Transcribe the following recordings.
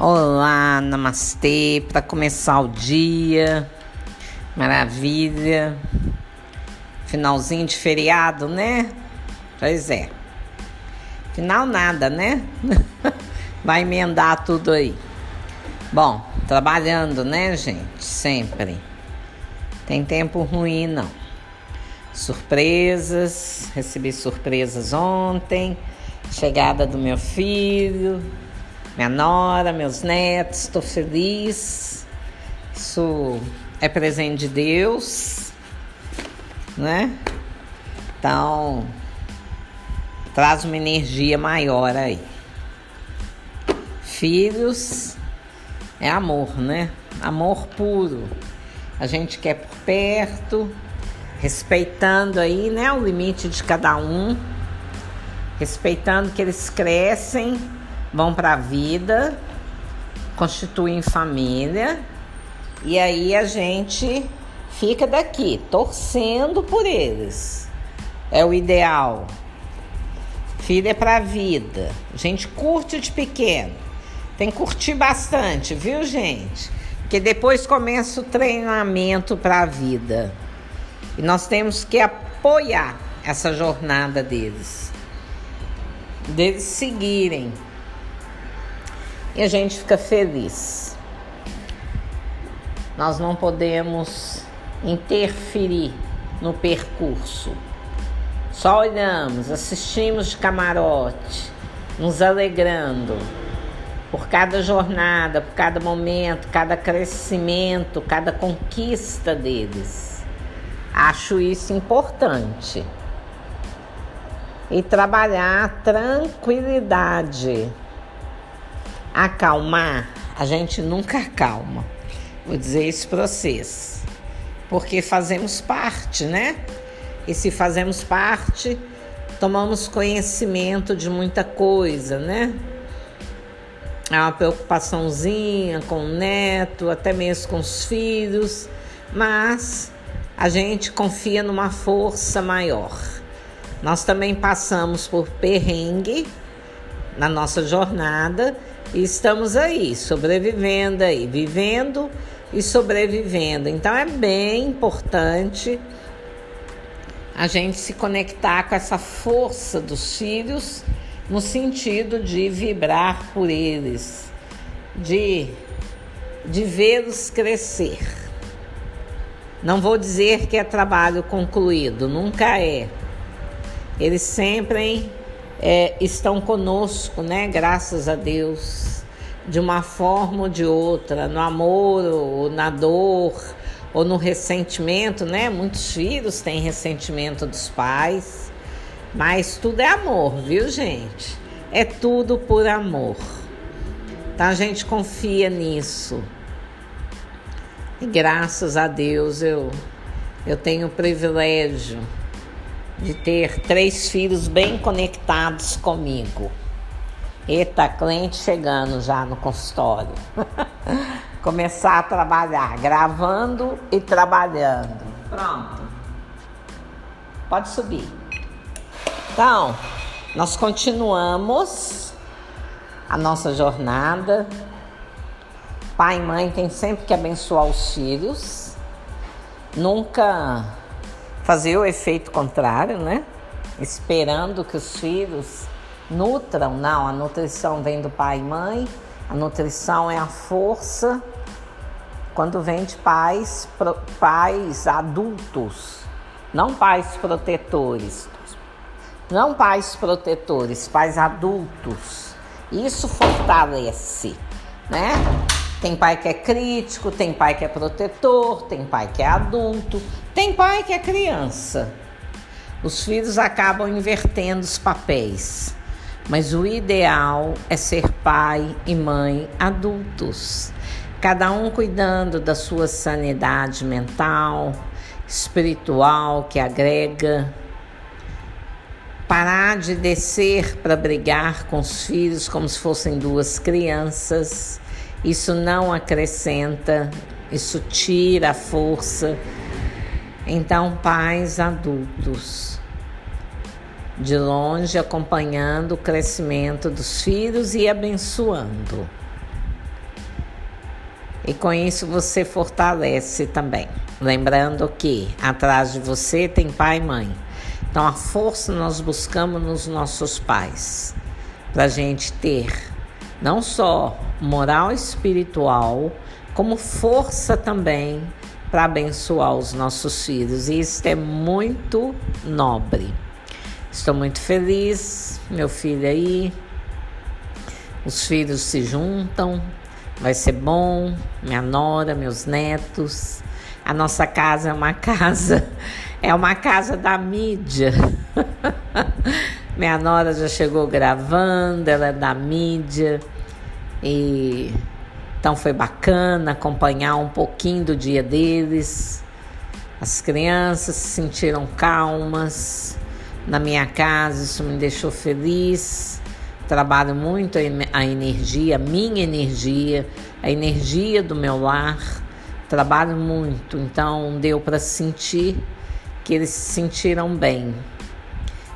Olá, namastê, para começar o dia. Maravilha. Finalzinho de feriado, né? Pois é. Final nada, né? Vai emendar tudo aí. Bom, trabalhando, né, gente? Sempre. Tem tempo ruim, não. Surpresas, recebi surpresas ontem. Chegada do meu filho minha nora, meus netos, estou feliz. Isso é presente de Deus, né? Então, traz uma energia maior aí. Filhos é amor, né? Amor puro. A gente quer por perto, respeitando aí, né, o limite de cada um, respeitando que eles crescem vão para a vida, constituem família e aí a gente fica daqui torcendo por eles. É o ideal. Filho é para vida. A gente curte de pequeno. Tem que curtir bastante, viu, gente? Porque depois começa o treinamento para a vida. E nós temos que apoiar essa jornada deles. Deles seguirem e a gente fica feliz. Nós não podemos interferir no percurso. Só olhamos, assistimos de camarote, nos alegrando por cada jornada, por cada momento, cada crescimento, cada conquista deles. Acho isso importante. E trabalhar tranquilidade acalmar, a gente nunca acalma. Vou dizer isso para vocês. Porque fazemos parte, né? E se fazemos parte, tomamos conhecimento de muita coisa, né? Há uma preocupaçãozinha com o neto, até mesmo com os filhos, mas a gente confia numa força maior. Nós também passamos por perrengue na nossa jornada e estamos aí, sobrevivendo aí, vivendo e sobrevivendo. Então é bem importante a gente se conectar com essa força dos filhos no sentido de vibrar por eles, de, de vê-los crescer. Não vou dizer que é trabalho concluído, nunca é. Eles sempre é, estão conosco, né? Graças a Deus, de uma forma ou de outra, no amor ou na dor ou no ressentimento, né? Muitos filhos têm ressentimento dos pais, mas tudo é amor, viu, gente? É tudo por amor. Então a gente confia nisso. E graças a Deus eu eu tenho o privilégio de ter três filhos bem conectados comigo. Eita, cliente chegando já no consultório. Começar a trabalhar, gravando e trabalhando. Pronto. Pode subir. Então, nós continuamos a nossa jornada. Pai e mãe tem sempre que abençoar os filhos. Nunca fazer o efeito contrário, né? Esperando que os filhos nutram. Não, a nutrição vem do pai e mãe. A nutrição é a força quando vem de pais, pais adultos, não pais protetores. Não pais protetores, pais adultos. Isso fortalece, né? Tem pai que é crítico, tem pai que é protetor, tem pai que é adulto, tem pai que é criança. Os filhos acabam invertendo os papéis, mas o ideal é ser pai e mãe adultos, cada um cuidando da sua sanidade mental, espiritual que agrega. Parar de descer para brigar com os filhos como se fossem duas crianças isso não acrescenta, isso tira a força. Então, pais adultos, de longe acompanhando o crescimento dos filhos e abençoando. E com isso você fortalece também. Lembrando que atrás de você tem pai e mãe. Então a força nós buscamos nos nossos pais. Para a gente ter não só moral espiritual, como força também para abençoar os nossos filhos. E isso é muito nobre. Estou muito feliz, meu filho aí. Os filhos se juntam, vai ser bom. Minha nora, meus netos. A nossa casa é uma casa, é uma casa da mídia. Minha nora já chegou gravando, ela é da mídia. E então foi bacana acompanhar um pouquinho do dia deles. As crianças se sentiram calmas na minha casa, isso me deixou feliz. Trabalho muito a energia, a minha energia, a energia do meu lar. Trabalho muito, então deu para sentir que eles se sentiram bem,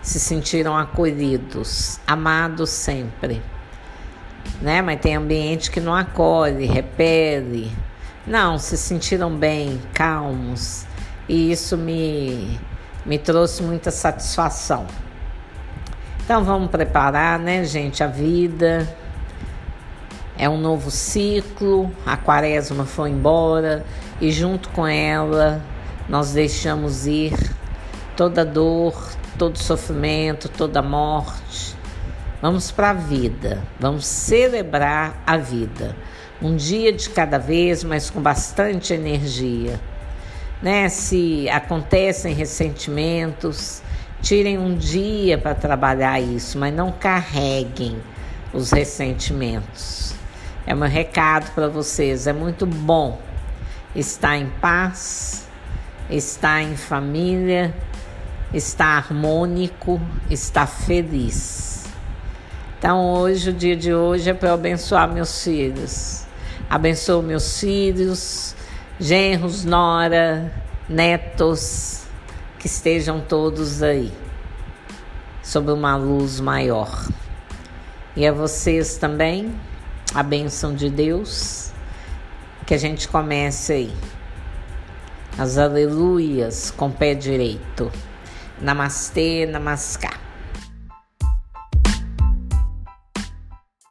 se sentiram acolhidos, amados sempre né? Mas tem ambiente que não acolhe, repele. Não, se sentiram bem, calmos. E isso me, me trouxe muita satisfação. Então vamos preparar, né, gente, a vida. É um novo ciclo, a quaresma foi embora e junto com ela nós deixamos ir toda dor, todo sofrimento, toda morte Vamos para a vida, vamos celebrar a vida. Um dia de cada vez, mas com bastante energia. Né? Se acontecem ressentimentos, tirem um dia para trabalhar isso, mas não carreguem os ressentimentos. É meu recado para vocês. É muito bom estar em paz, estar em família, estar harmônico, estar feliz. Então, hoje, o dia de hoje é para eu abençoar meus filhos. Abençoo meus filhos, genros, nora, netos, que estejam todos aí, sob uma luz maior. E a vocês também, a bênção de Deus, que a gente comece aí. As aleluias com pé direito. Namastê, namaskar.